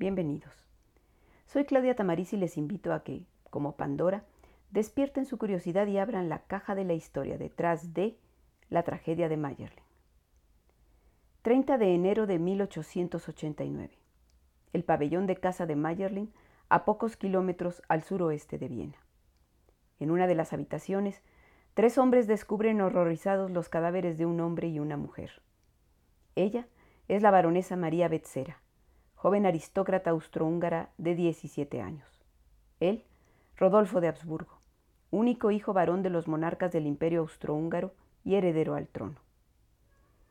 Bienvenidos. Soy Claudia Tamariz y les invito a que, como Pandora, despierten su curiosidad y abran la caja de la historia detrás de la tragedia de Mayerling. 30 de enero de 1889. El pabellón de casa de Mayerling a pocos kilómetros al suroeste de Viena. En una de las habitaciones, tres hombres descubren horrorizados los cadáveres de un hombre y una mujer. Ella es la baronesa María Betzera, joven aristócrata austrohúngara de 17 años. Él, Rodolfo de Habsburgo, único hijo varón de los monarcas del imperio austrohúngaro y heredero al trono.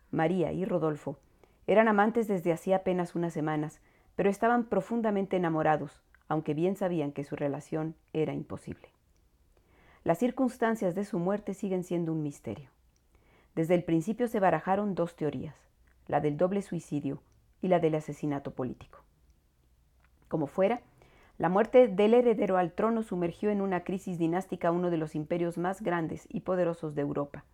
María y Rodolfo eran amantes desde hacía apenas unas semanas, pero estaban profundamente enamorados, aunque bien sabían que su relación era imposible. Las circunstancias de su muerte siguen siendo un misterio. Desde el principio se barajaron dos teorías, la del doble suicidio y la del asesinato político. Como fuera, la muerte del heredero al trono sumergió en una crisis dinástica uno de los imperios más grandes y poderosos de Europa,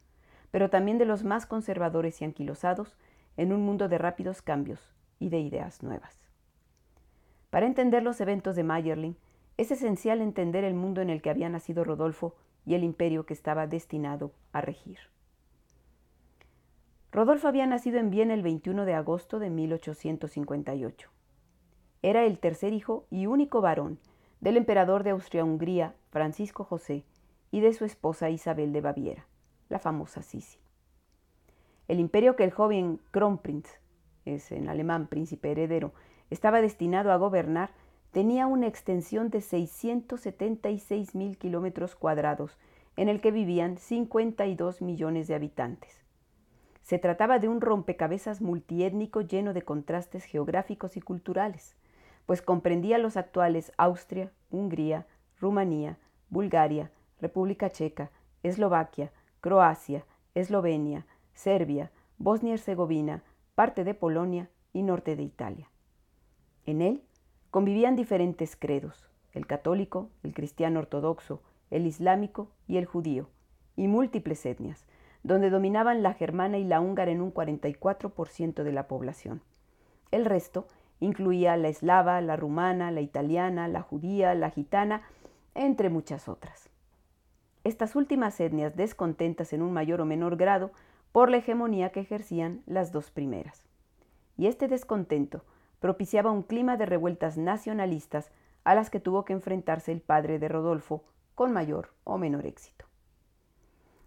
pero también de los más conservadores y anquilosados en un mundo de rápidos cambios y de ideas nuevas. Para entender los eventos de Mayerling, es esencial entender el mundo en el que había nacido Rodolfo y el imperio que estaba destinado a regir. Rodolfo había nacido en Viena el 21 de agosto de 1858. Era el tercer hijo y único varón del emperador de Austria-Hungría, Francisco José, y de su esposa Isabel de Baviera, la famosa Sisi. El imperio que el joven Kronprinz, es en alemán príncipe heredero, estaba destinado a gobernar tenía una extensión de 676 mil kilómetros cuadrados, en el que vivían 52 millones de habitantes. Se trataba de un rompecabezas multiétnico lleno de contrastes geográficos y culturales, pues comprendía los actuales Austria, Hungría, Rumanía, Bulgaria, República Checa, Eslovaquia, Croacia, Eslovenia, Serbia, Bosnia-Herzegovina, parte de Polonia y norte de Italia. En él convivían diferentes credos, el católico, el cristiano ortodoxo, el islámico y el judío, y múltiples etnias, donde dominaban la germana y la húngara en un 44% de la población. El resto incluía la eslava, la rumana, la italiana, la judía, la gitana, entre muchas otras. Estas últimas etnias descontentas en un mayor o menor grado por la hegemonía que ejercían las dos primeras. Y este descontento propiciaba un clima de revueltas nacionalistas a las que tuvo que enfrentarse el padre de Rodolfo con mayor o menor éxito.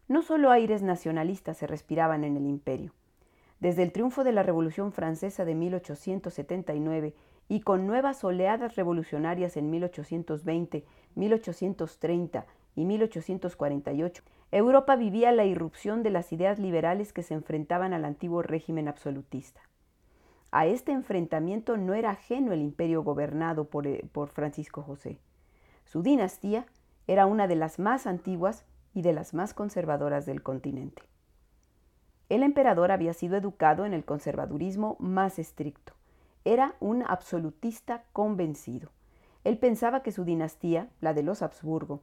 No solo aires nacionalistas se respiraban en el imperio. Desde el triunfo de la Revolución Francesa de 1879 y con nuevas oleadas revolucionarias en 1820, 1830 y 1848, Europa vivía la irrupción de las ideas liberales que se enfrentaban al antiguo régimen absolutista. A este enfrentamiento no era ajeno el imperio gobernado por, eh, Francisco José. Su dinastía era una de las más antiguas y de las más conservadoras del continente. El emperador había sido educado en el conservadurismo más estricto. Era un absolutista convencido. Él pensaba que su dinastía, la de los Habsburgo,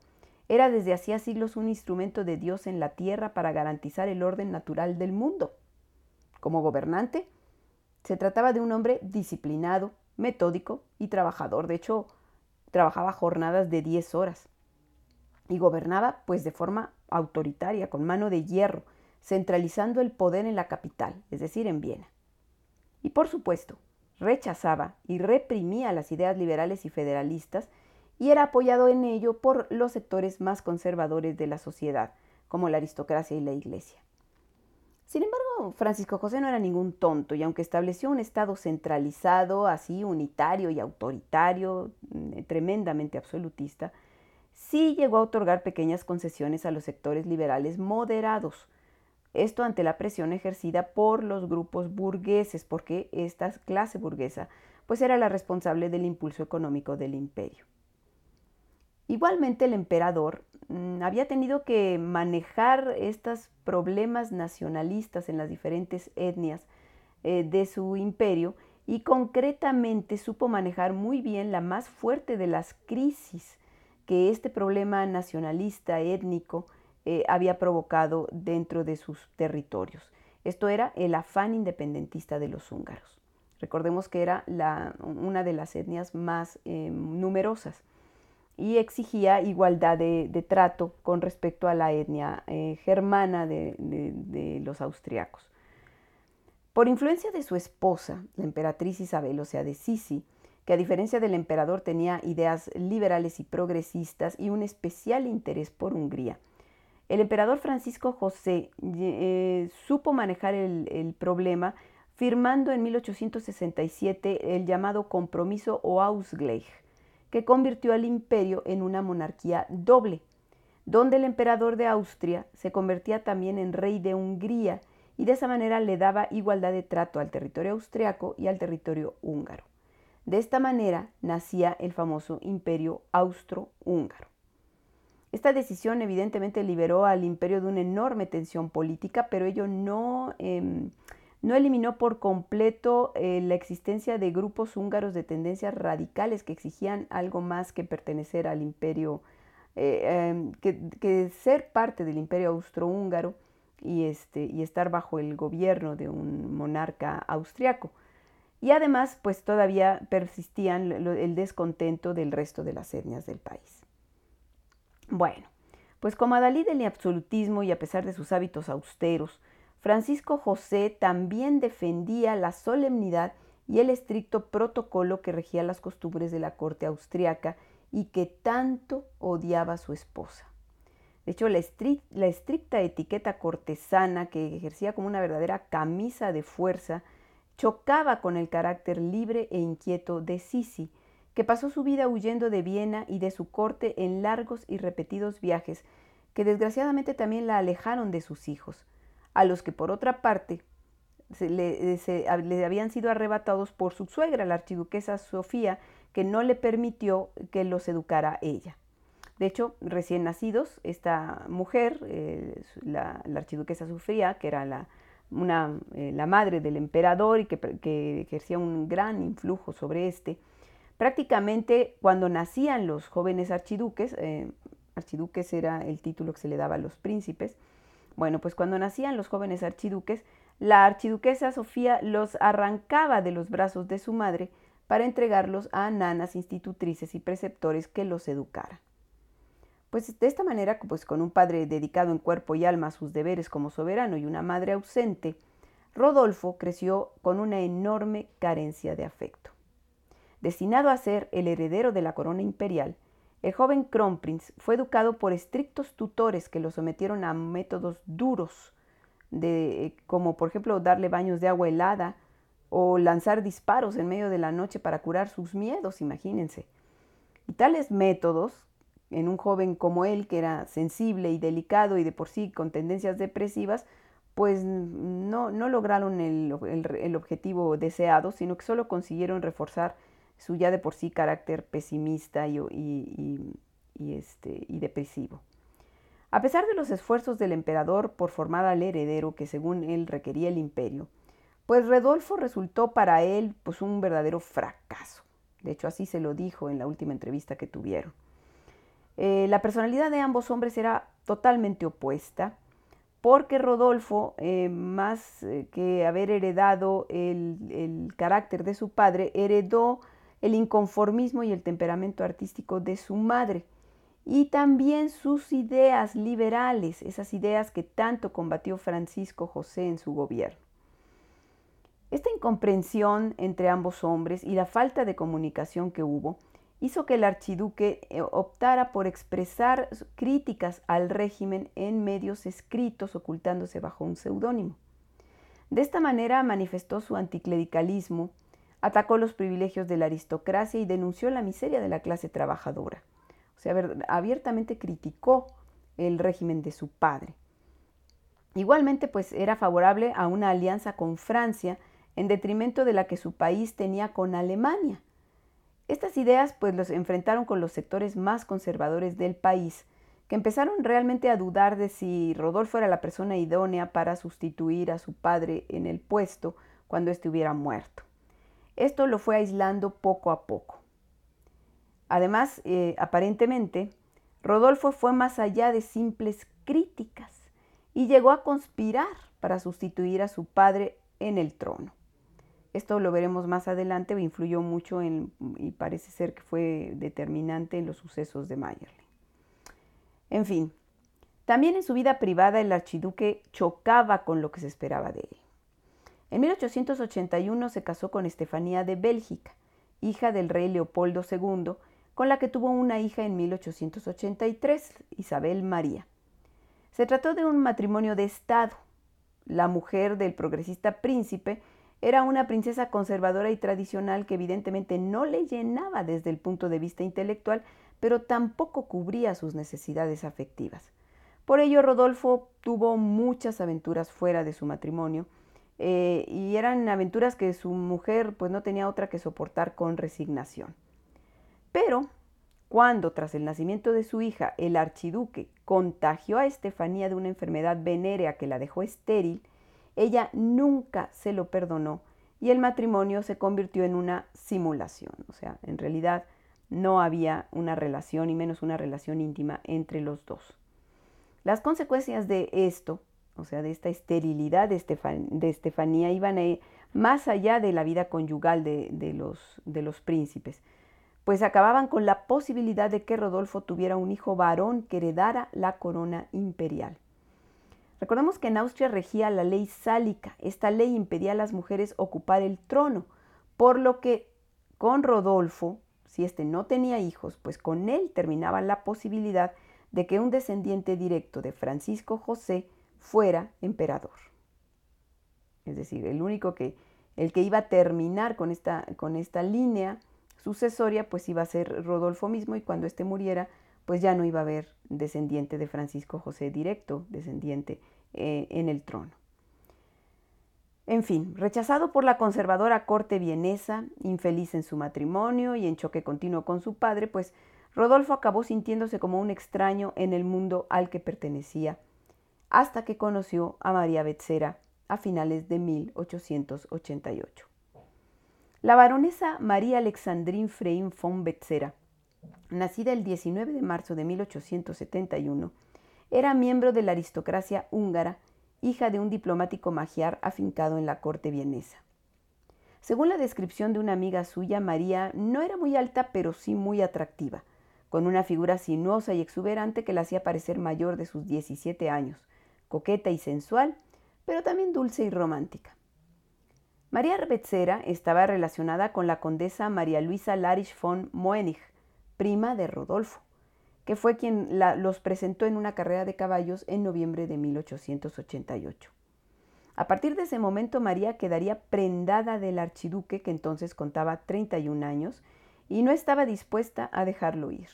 era desde hacía siglos un instrumento de Dios en la tierra para garantizar el orden natural del mundo. Como gobernante, se trataba de un hombre disciplinado, metódico y trabajador. De hecho, trabajaba jornadas de 10 horas y gobernaba pues de forma autoritaria, con mano de hierro, centralizando el poder en la capital, es decir, en Viena. Y por supuesto, rechazaba y reprimía las ideas liberales y federalistas y era apoyado en ello por los sectores más conservadores de la sociedad, como la aristocracia y la iglesia. Sin embargo, Francisco José no era ningún tonto y aunque estableció un Estado centralizado, así unitario y autoritario, mm, tremendamente absolutista, sí llegó a otorgar pequeñas concesiones a los sectores liberales moderados. Esto ante la presión ejercida por los grupos burgueses, porque esta clase burguesa pues era la responsable del impulso económico del imperio. Igualmente el emperador mm, había tenido que manejar estos problemas nacionalistas en las diferentes etnias eh, de su imperio y concretamente supo manejar muy bien la más fuerte de las crisis que este problema nacionalista étnico eh, había provocado dentro de sus territorios. Esto era el afán independentista de los húngaros. Recordemos que era una de las etnias más eh, numerosas y exigía igualdad de, trato con respecto a la etnia eh, germana de, los austriacos. Por influencia de su esposa, la emperatriz Isabel, o sea, de Sisi, que a diferencia del emperador tenía ideas liberales y progresistas y un especial interés por Hungría, el emperador Francisco José eh, supo manejar el, problema firmando en 1867 el llamado Compromiso o Ausgleich, que convirtió al imperio en una monarquía doble, donde el emperador de Austria se convertía también en rey de Hungría y de esa manera le daba igualdad de trato al territorio austriaco y al territorio húngaro. De esta manera nacía el famoso imperio austro-húngaro. Esta decisión evidentemente liberó al imperio de una enorme tensión política, pero ello no, em, no eliminó por completo eh, la existencia de grupos húngaros de tendencias radicales que exigían algo más que pertenecer al imperio, eh, em, que, ser parte del imperio austrohúngaro y, este, y estar bajo el gobierno de un monarca austriaco. Y además, pues todavía persistían el descontento del resto de las etnias del país. Bueno, pues como adalid del absolutismo y a pesar de sus hábitos austeros, Francisco José también defendía la solemnidad y el estricto protocolo que regía las costumbres de la corte austriaca y que tanto odiaba su esposa. De hecho, la, la, estricta etiqueta cortesana que ejercía como una verdadera camisa de fuerza chocaba con el carácter libre e inquieto de Sisi, que pasó su vida huyendo de Viena y de su corte en largos y repetidos viajes, que desgraciadamente también la alejaron de sus hijos, a los que por otra parte le, le, habían sido arrebatados por su suegra, la archiduquesa Sofía, que no le permitió que los educara ella. De hecho, recién nacidos, esta mujer, eh, la, archiduquesa Sofía, que era la, eh, la madre del emperador y que, que, ejercía un gran influjo sobre este, Prácticamente cuando nacían los jóvenes archiduques, eh, archiduques era el título que se le daba a los príncipes, bueno, pues cuando nacían los jóvenes archiduques, la archiduquesa Sofía los arrancaba de los brazos de su madre para entregarlos a nanas institutrices y preceptores que los educaran. Pues de esta manera, pues con un padre dedicado en cuerpo y alma a sus deberes como soberano y una madre ausente, Rodolfo creció con una enorme carencia de afecto. Destinado a ser el heredero de la corona imperial, el joven Kronprinz fue educado por estrictos tutores que lo sometieron a métodos duros, de, como por ejemplo darle baños de agua helada o lanzar disparos en medio de la noche para curar sus miedos, imagínense. Y tales métodos, en un joven como él, que era sensible y delicado y de por sí con tendencias depresivas, pues no, no lograron el, el objetivo deseado, sino que solo consiguieron reforzar su ya de por sí carácter pesimista y, este, y depresivo. A pesar de los esfuerzos del emperador por formar al heredero que según él requería el imperio, pues Redolfo resultó para él pues un verdadero fracaso. De hecho, así se lo dijo en la última entrevista que tuvieron. Eh, la personalidad de ambos hombres era totalmente opuesta, porque Rodolfo, eh, más eh, que haber heredado el, el, carácter de su padre, heredó el inconformismo y el temperamento artístico de su madre y también sus ideas liberales, esas ideas que tanto combatió Francisco José en su gobierno. Esta incomprensión entre ambos hombres y la falta de comunicación que hubo hizo que el archiduque eh, optara por expresar críticas al régimen en medios escritos ocultándose bajo un seudónimo. De esta manera manifestó su anticlericalismo atacó los privilegios de la aristocracia y denunció la miseria de la clase trabajadora. O sea, abiertamente criticó el régimen de su padre. Igualmente, pues era favorable a una alianza con Francia en detrimento de la que su país tenía con Alemania. Estas ideas pues los enfrentaron con los sectores más conservadores del país, que empezaron realmente a dudar de si Rodolfo era la persona idónea para sustituir a su padre en el puesto cuando éste hubiera muerto. Esto lo fue aislando poco a poco. Además, eh, aparentemente, Rodolfo fue más allá de simples críticas y llegó a conspirar para sustituir a su padre en el trono. Esto lo veremos más adelante, influyó mucho en, y parece ser que fue determinante en los sucesos de Mayerling. En fin, también en su vida privada el archiduque chocaba con lo que se esperaba de él. En 1881 se casó con Estefanía de Bélgica, hija del rey Leopoldo II, con la que tuvo una hija en 1883, Isabel María. Se trató de un matrimonio de Estado. La mujer del progresista príncipe era una princesa conservadora y tradicional que evidentemente no le llenaba desde el punto de vista intelectual, pero tampoco cubría sus necesidades afectivas. Por ello, Rodolfo tuvo muchas aventuras fuera de su matrimonio eh, y eran aventuras que su mujer pues no tenía otra que soportar con resignación. Pero cuando tras el nacimiento de su hija el archiduque contagió a Estefanía de una enfermedad venérea que la dejó estéril, ella nunca se lo perdonó y el matrimonio se convirtió en una simulación. O sea, en realidad no había una relación y menos una relación íntima entre los dos. Las consecuencias de esto, o sea, de esta esterilidad de, Estefanía, iban a más allá de la vida conyugal de, los, de los príncipes, pues acababan con la posibilidad de que Rodolfo tuviera un hijo varón que heredara la corona imperial. Recordemos que en Austria regía la ley sálica. Esta ley impedía a las mujeres ocupar el trono, por lo que con Rodolfo, si éste no tenía hijos, pues con él terminaba la posibilidad de que un descendiente directo de Francisco José fuera emperador. Es decir, el único que, el que iba a terminar con esta, con esta línea sucesoria, pues iba a ser Rodolfo mismo y cuando éste muriera, pues ya no iba a haber descendiente de Francisco José directo, descendiente eh, en el trono. En fin, rechazado por la conservadora corte vienesa, infeliz en su matrimonio y en choque continuo con su padre, pues Rodolfo acabó sintiéndose como un extraño en el mundo al que pertenecía, hasta que conoció a María Betzera a finales de 1888. La baronesa María Alexandrine Frein von Betzera, nacida el 19 de marzo de 1871, era miembro de la aristocracia húngara, hija de un diplomático magiar afincado en la corte vienesa. Según la descripción de una amiga suya, María no era muy alta, pero sí muy atractiva con una figura sinuosa y exuberante que la hacía parecer mayor de sus 17 años, coqueta y sensual, pero también dulce y romántica. María Betzera estaba relacionada con la condesa María Luisa Larisch von Moenich, prima de Rodolfo, que fue quien los presentó en una carrera de caballos en noviembre de 1888. A partir de ese momento María quedaría prendada del archiduque que entonces contaba 31 años y no estaba dispuesta a dejarlo ir.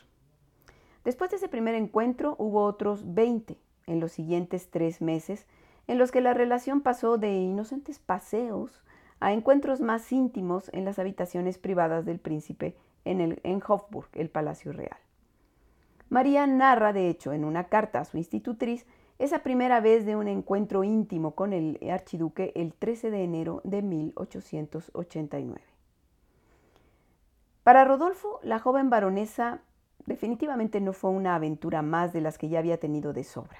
Después de ese primer encuentro hubo otros 20 en los siguientes tres meses, en los que la relación pasó de inocentes paseos a encuentros más íntimos en las habitaciones privadas del príncipe en, el, en Hofburg, el Palacio Real. María narra, de hecho, en una carta a su institutriz, esa primera vez de un encuentro íntimo con el archiduque el 13 de enero de 1889. Para Rodolfo, la joven baronesa definitivamente no fue una aventura más de las que ya había tenido de sobra.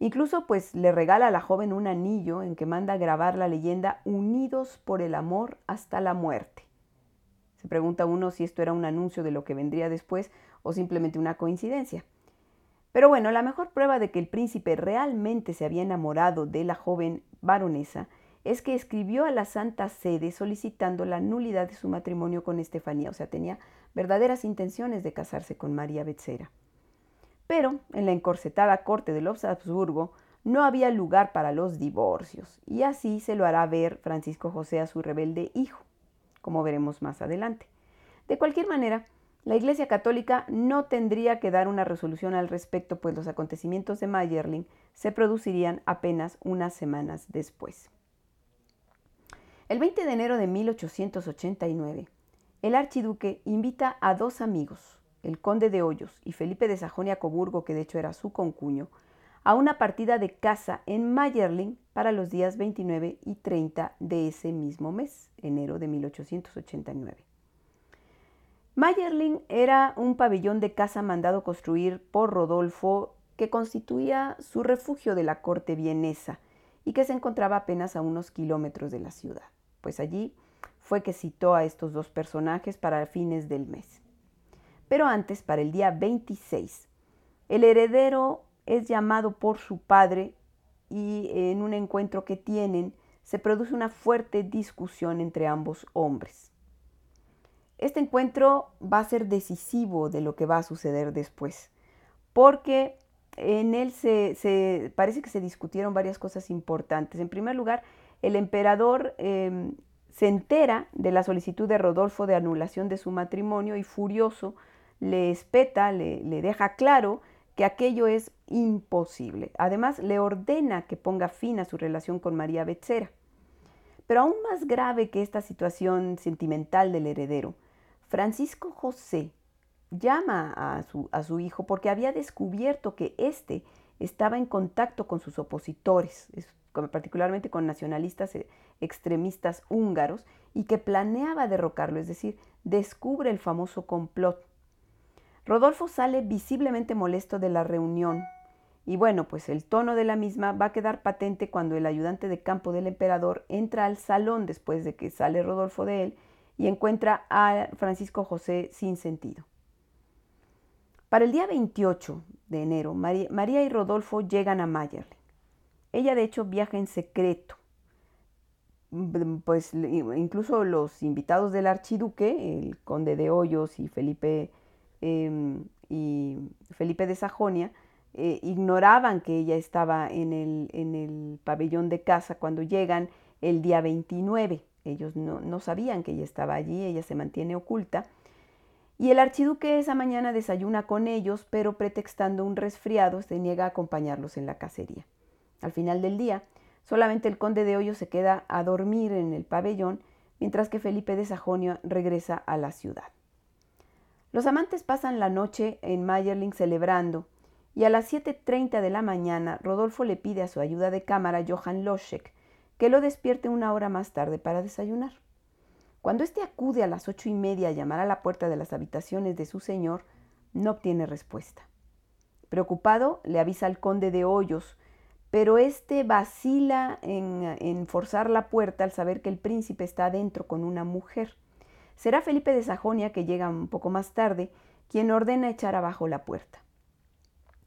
Incluso pues le regala a la joven un anillo en que manda grabar la leyenda Unidos por el amor hasta la muerte. Se pregunta uno si esto era un anuncio de lo que vendría después o simplemente una coincidencia. Pero bueno, la mejor prueba de que el príncipe realmente se había enamorado de la joven baronesa es que escribió a la Santa Sede solicitando la nulidad de su matrimonio con Estefanía, o sea, tenía verdaderas intenciones de casarse con María Betzera. Pero en la encorsetada corte de los Habsburgo no había lugar para los divorcios, y así se lo hará ver Francisco José a su rebelde hijo, como veremos más adelante. De cualquier manera, la Iglesia Católica no tendría que dar una resolución al respecto, pues los acontecimientos de Mayerling se producirían apenas unas semanas después. El 20 de enero de 1889, el archiduque invita a dos amigos, el conde de Hoyos y Felipe de Sajonia-Coburgo, que de hecho era su concuño, a una partida de caza en Mayerling para los días 29 y 30 de ese mismo mes, enero de 1889. Mayerling era un pabellón de caza mandado construir por Rodolfo que constituía su refugio de la corte vienesa y que se encontraba apenas a unos kilómetros de la ciudad. pues allí fue que citó a estos dos personajes para fines del mes. Pero antes, para el día 26, el heredero es llamado por su padre y en un encuentro que tienen se produce una fuerte discusión entre ambos hombres. Este encuentro va a ser decisivo de lo que va a suceder después, porque en él se, parece que se discutieron varias cosas importantes. En primer lugar, el emperador em, se entera de la solicitud de Rodolfo de anulación de su matrimonio y furioso le espeta, le, le deja claro que aquello es imposible. Además, le ordena que ponga fin a su relación con María Becerra. Pero aún más grave que esta situación sentimental del heredero, Francisco José llama a su, a su hijo porque había descubierto que éste estaba en contacto con sus opositores, particularmente con nacionalistas eh, extremistas húngaros, y que planeaba derrocarlo, es decir, descubre el famoso complot. Rodolfo sale visiblemente molesto de la reunión, y bueno, pues el tono de la misma va a quedar patente cuando el ayudante de campo del emperador entra al salón después de que sale Rodolfo de él y encuentra a Francisco José sin sentido. Para el día 28 de enero, María, y Rodolfo llegan a Mayerling. Ella de hecho viaja en secreto. Mm, pues incluso los invitados del archiduque, el conde de Hoyos y Felipe, em, y Felipe de Sajonia, eh, ignoraban que ella estaba en el, en el, pabellón de casa cuando llegan el día 29. Ellos no, no sabían que ella estaba allí, ella se mantiene oculta y el archiduque esa mañana desayuna con ellos, pero pretextando un resfriado se niega a acompañarlos en la cacería. Al final del día, solamente el conde de Hoyo se queda a dormir en el pabellón, mientras que Felipe de Sajonia regresa a la ciudad. Los amantes pasan la noche en Mayerling celebrando, y a las 7.30 de la mañana Rodolfo le pide a su ayuda de cámara Johann Loschek que lo despierte una hora más tarde para desayunar. Cuando éste acude a las ocho y media a llamar a la puerta de las habitaciones de su señor, no obtiene respuesta. Preocupado, le avisa al conde de Hoyos, pero éste vacila en, en, forzar la puerta al saber que el príncipe está adentro con una mujer. Será Felipe de Sajonia, que llega un poco más tarde, quien ordena echar abajo la puerta.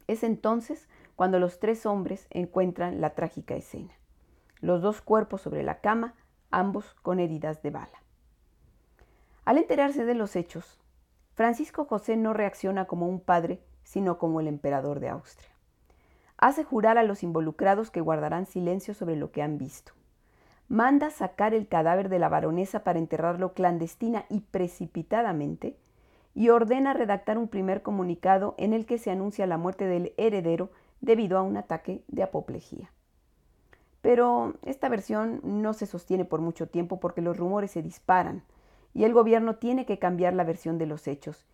Es entonces cuando los tres hombres encuentran la trágica escena. Los dos cuerpos sobre la cama, ambos con heridas de bala. Al enterarse de los hechos, Francisco José no reacciona como un padre, sino como el emperador de Austria. Hace jurar a los involucrados que guardarán silencio sobre lo que han visto. Manda sacar el cadáver de la baronesa para enterrarlo clandestina y precipitadamente, y ordena redactar un primer comunicado en el que se anuncia la muerte del heredero debido a un ataque de apoplejía. Pero esta versión no se sostiene por mucho tiempo porque los rumores se disparan y el gobierno tiene que cambiar la versión de los hechos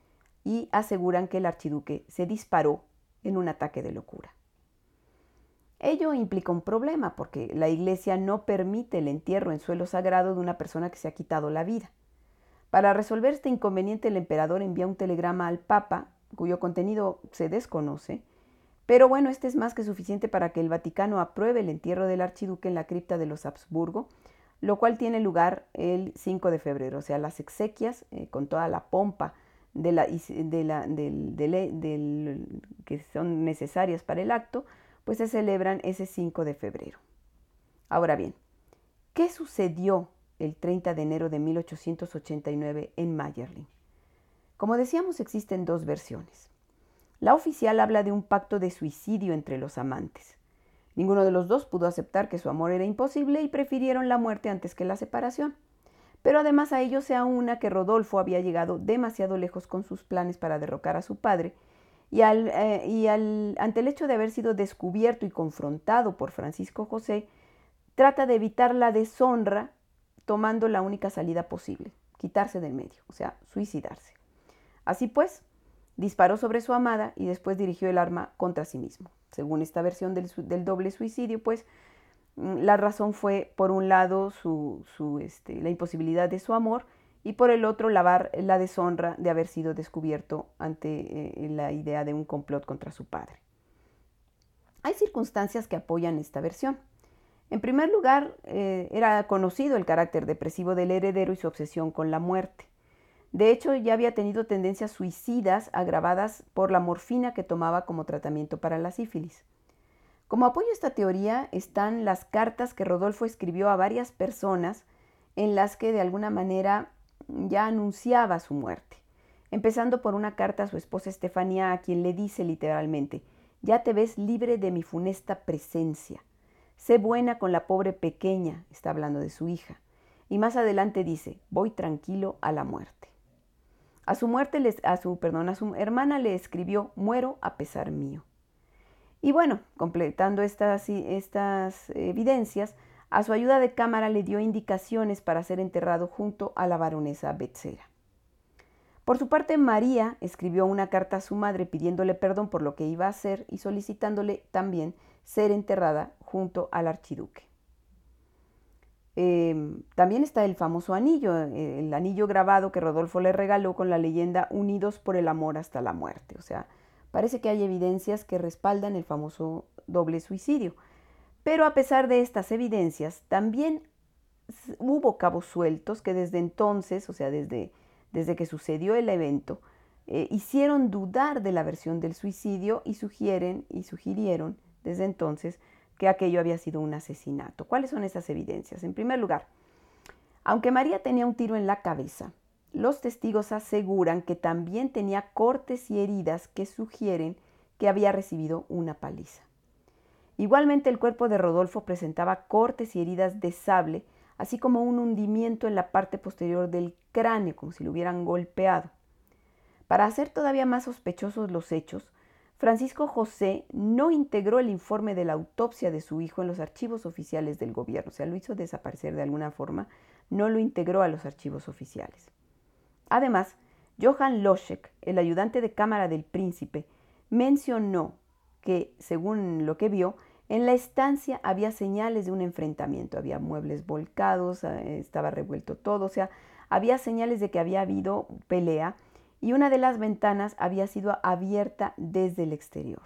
y aseguran que el archiduque se disparó en un ataque de locura. Ello implica un problema porque la iglesia no permite el entierro en suelo sagrado de una persona que se ha quitado la vida. Para resolver este inconveniente el emperador envía un telegrama al Papa, cuyo contenido se desconoce, pero bueno, este es más que suficiente para que el Vaticano apruebe el entierro del archiduque en la cripta de los Habsburgo lo cual tiene lugar el 5 de febrero, o sea, las exequias eh, con toda la pompa de la, que son necesarias para el acto, pues se celebran ese 5 de febrero. Ahora bien, ¿qué sucedió el 30 de enero de 1889 en Mayerling? Como decíamos, existen dos versiones. La oficial habla de un pacto de suicidio entre los amantes. Ninguno de los dos pudo aceptar que su amor era imposible y prefirieron la muerte antes que la separación. Pero además a ello se aúna que Rodolfo había llegado demasiado lejos con sus planes para derrocar a su padre, eh, y al, ante el hecho de haber sido descubierto y confrontado por Francisco José, trata de evitar la deshonra tomando la única salida posible, quitarse del medio, o sea, suicidarse. Así pues, disparó sobre su amada y después dirigió el arma contra sí mismo según esta versión del, doble suicidio, pues mm, la razón fue, por un lado, su, este, la imposibilidad de su amor y por el otro, lavar la deshonra de haber sido descubierto ante eh, la idea de un complot contra su padre. Hay circunstancias que apoyan esta versión. En primer lugar, eh, era conocido el carácter depresivo del heredero y su obsesión con la muerte. De hecho, ya había tenido tendencias suicidas agravadas por la morfina que tomaba como tratamiento para la sífilis. Como apoyo a esta teoría están las cartas que Rodolfo escribió a varias personas en las que de alguna manera ya anunciaba su muerte, empezando por una carta a su esposa Estefanía, a quien le dice literalmente, ya te ves libre de mi funesta presencia. Sé buena con la pobre pequeña, está hablando de su hija. Y más adelante dice, voy tranquilo a la muerte. A su muerte, a su, perdón, a su hermana le escribió, muero a pesar mío. Y bueno, completando estas, estas evidencias, a su ayuda de cámara le dio indicaciones para ser enterrado junto a la baronesa Betzera. Por su parte, María escribió una carta a su madre pidiéndole perdón por lo que iba a hacer y solicitándole también ser enterrada junto al archiduque. Em, también está el famoso anillo, eh, el anillo grabado que Rodolfo le regaló con la leyenda Unidos por el amor hasta la muerte. O sea, parece que hay evidencias que respaldan el famoso doble suicidio. Pero a pesar de estas evidencias, también hubo cabos sueltos que desde entonces, o sea, desde desde que sucedió el evento, eh, hicieron dudar de la versión del suicidio y sugieren y sugirieron desde entonces que aquello había sido un asesinato. ¿Cuáles son esas evidencias? En primer lugar, aunque María tenía un tiro en la cabeza, los testigos aseguran que también tenía cortes y heridas que sugieren que había recibido una paliza. Igualmente el cuerpo de Rodolfo presentaba cortes y heridas de sable así como un hundimiento en la parte posterior del cráneo, como si lo hubieran golpeado. Para hacer todavía más sospechosos los hechos, Francisco José no integró el informe de la autopsia de su hijo en los archivos oficiales del gobierno, o sea, lo hizo desaparecer de alguna forma, no lo integró a los archivos oficiales. Además, Johann Loschek, el ayudante de cámara del príncipe, mencionó que, según lo que vio, en la estancia había señales de un enfrentamiento, había muebles volcados, eh, estaba revuelto todo, o sea, había señales de que había habido pelea y una de las ventanas había sido abierta desde el exterior.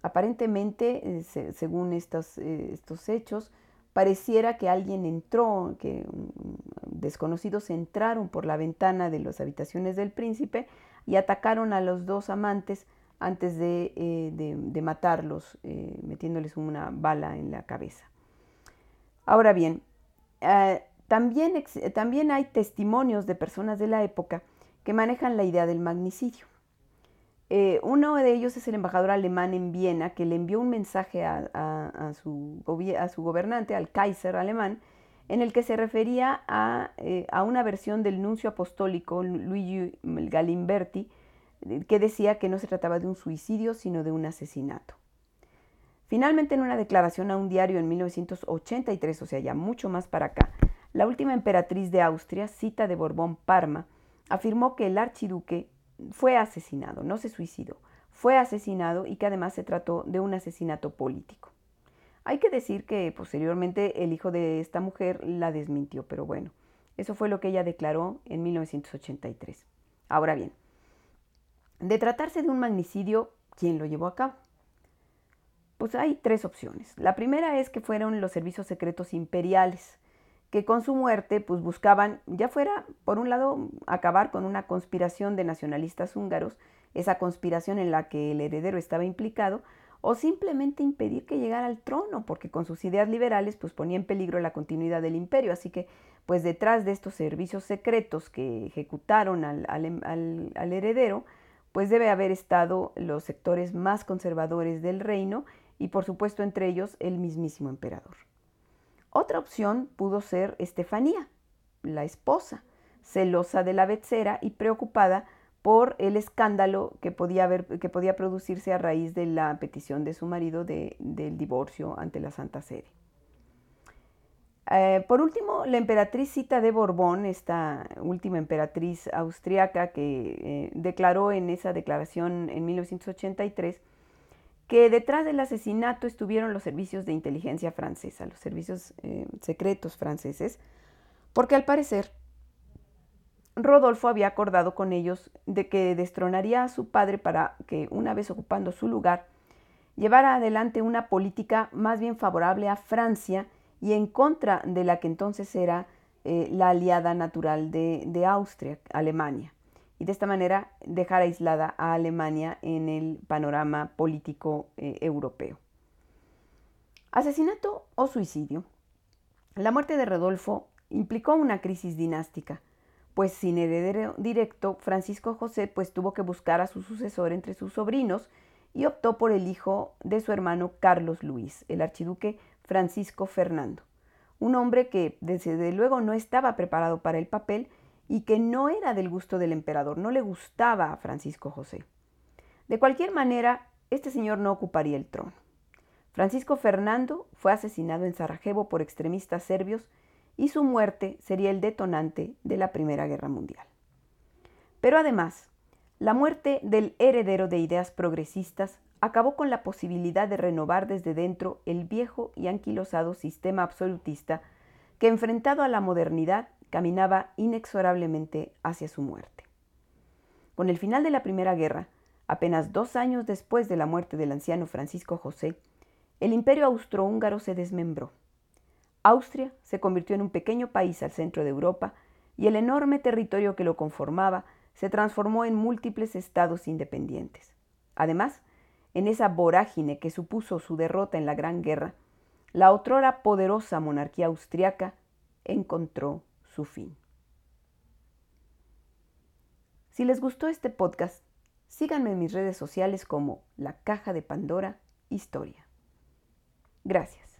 Aparentemente, eh, según estos, eh, estos, hechos, pareciera que alguien entró, que desconocidos entraron por la ventana de las habitaciones del príncipe y atacaron a los dos amantes antes de, eh, matarlos, eh, metiéndoles una bala en la cabeza. Ahora bien, eh, también, también hay testimonios de personas de la época que manejan la idea del magnicidio. uno de ellos es el embajador alemán en Viena, que le envió un mensaje a, su, a su, gobernante, al Kaiser alemán, en el que se refería a una versión del nuncio apostólico Luigi Galimberti, que decía que no se trataba de un suicidio, sino de un asesinato. Finalmente, en una declaración a un diario en 1983, o sea, ya mucho más para acá, la última emperatriz de Austria, Cita de Borbón Parma, afirmó que el archiduque fue asesinado, no se suicidó, fue asesinado y que además se trató de un asesinato político. Hay que decir que posteriormente el hijo de esta mujer la desmintió, pero bueno, eso fue lo que ella declaró en 1983. Ahora bien, de tratarse de un magnicidio, ¿quién lo llevó a cabo? Pues hay tres opciones. La primera es que fueron los servicios secretos imperiales, que con su muerte pues buscaban, ya fuera, por un lado, acabar con una conspiración de nacionalistas húngaros, esa conspiración en la que el heredero estaba implicado, o simplemente impedir que llegara al trono, porque con sus ideas liberales pues ponía en peligro la continuidad del imperio. Así que pues detrás de estos servicios secretos que ejecutaron al, al heredero, pues debe haber estado los sectores más conservadores del reino y por supuesto entre ellos el mismísimo emperador. Otra opción pudo ser Estefanía, la esposa, celosa de la becera y preocupada por el escándalo que podía, haber, que podía producirse a raíz de la petición de su marido del divorcio ante la Santa Sede. Eh, por último, la emperatriz Cita de Borbón, esta última emperatriz austriaca que eh, declaró en esa declaración en 1983 que detrás del asesinato estuvieron los servicios de inteligencia francesa, los servicios eh, secretos franceses, porque al parecer Rodolfo había acordado con ellos de que destronaría a su padre para que, una vez ocupando su lugar, llevara adelante una política más bien favorable a Francia y en contra de la que entonces era eh, la aliada natural de, Austria, Alemania. Y de esta manera dejar aislada a Alemania en el panorama político eh, europeo. Asesinato o suicidio. La muerte de Rodolfo implicó una crisis dinástica, pues sin heredero directo, Francisco José pues tuvo que buscar a su sucesor entre sus sobrinos y optó por el hijo de su hermano Carlos Luis, el archiduque Francisco Fernando, un hombre que desde luego no estaba preparado para el papel y que no era del gusto del emperador, no le gustaba a Francisco José. De cualquier manera, este señor no ocuparía el trono. Francisco Fernando fue asesinado en Sarajevo por extremistas serbios y su muerte sería el detonante de la Primera Guerra Mundial. Pero además, la muerte del heredero de ideas progresistas acabó con la posibilidad de renovar desde dentro el viejo y anquilosado sistema absolutista que enfrentado a la modernidad caminaba inexorablemente hacia su muerte. Con el final de la Primera Guerra, apenas dos años después de la muerte del anciano Francisco José, el imperio austrohúngaro se desmembró. Austria se convirtió en un pequeño país al centro de Europa y el enorme territorio que lo conformaba se transformó en múltiples estados independientes. Además, en esa vorágine que supuso su derrota en la Gran Guerra, la otrora poderosa monarquía austriaca encontró su fin. Si les gustó este podcast, síganme en mis redes sociales como La Caja de Pandora Historia. Gracias.